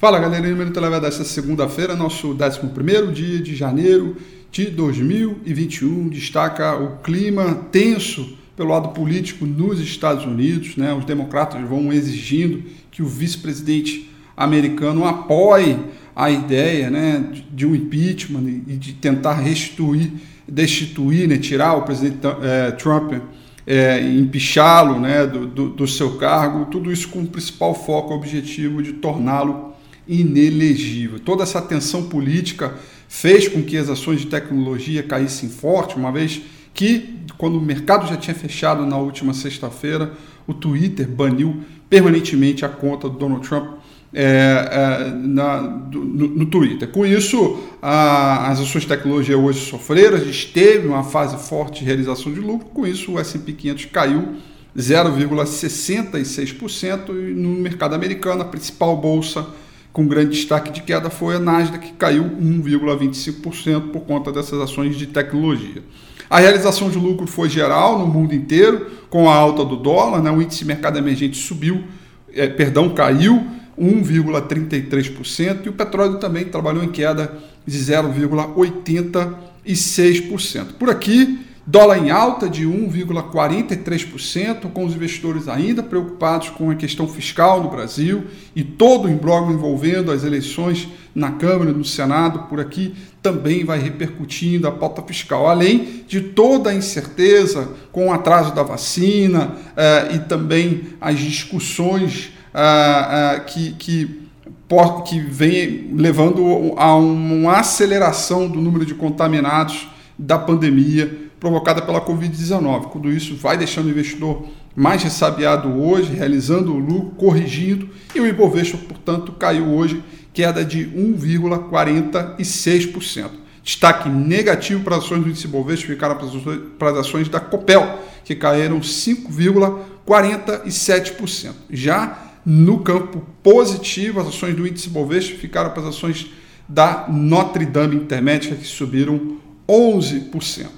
Fala galerinha, Minuto Eleva desta segunda-feira, nosso 11 dia de janeiro de 2021. Destaca o clima tenso pelo lado político nos Estados Unidos. Né? Os democratas vão exigindo que o vice-presidente americano apoie a ideia né, de um impeachment e de tentar restituir, destituir, né, tirar o presidente é, Trump, é, empichá-lo né, do, do, do seu cargo. Tudo isso com o principal foco, objetivo de torná-lo inelegível. Toda essa tensão política fez com que as ações de tecnologia caíssem forte, uma vez que, quando o mercado já tinha fechado na última sexta-feira, o Twitter baniu permanentemente a conta do Donald Trump é, é, na, do, no, no, Twitter. Com isso, a, as ações de tecnologia hoje sofreram, a gente teve uma fase forte de realização de lucro, com isso o S&P 500 caiu 0,66% e no mercado americano, a principal bolsa com grande destaque de queda foi a Nasdaq, que caiu 1,25% por conta dessas ações de tecnologia. A realização de lucro foi geral no mundo inteiro, com a alta do dólar, né? o índice mercado emergente subiu, é, perdão, caiu 1,33% e o petróleo também trabalhou em queda de 0,86%. Por aqui, Dólar em alta de 1,43%, com os investidores ainda preocupados com a questão fiscal no Brasil e todo o imbróglio envolvendo as eleições na Câmara e no Senado, por aqui também vai repercutindo a pauta fiscal, além de toda a incerteza com o atraso da vacina eh, e também as discussões eh, eh, que, que que vem levando a uma aceleração do número de contaminados da pandemia provocada pela Covid-19. Tudo isso vai deixando o investidor mais ressabiado hoje, realizando o lucro, corrigindo, e o Ibovespa, portanto, caiu hoje, queda de 1,46%. Destaque negativo para as ações do índice Ibovespa ficaram para as ações da Copel, que caíram 5,47%. Já no campo positivo, as ações do índice Ibovespa ficaram para as ações da Notre Dame Intermédica, que subiram 11%.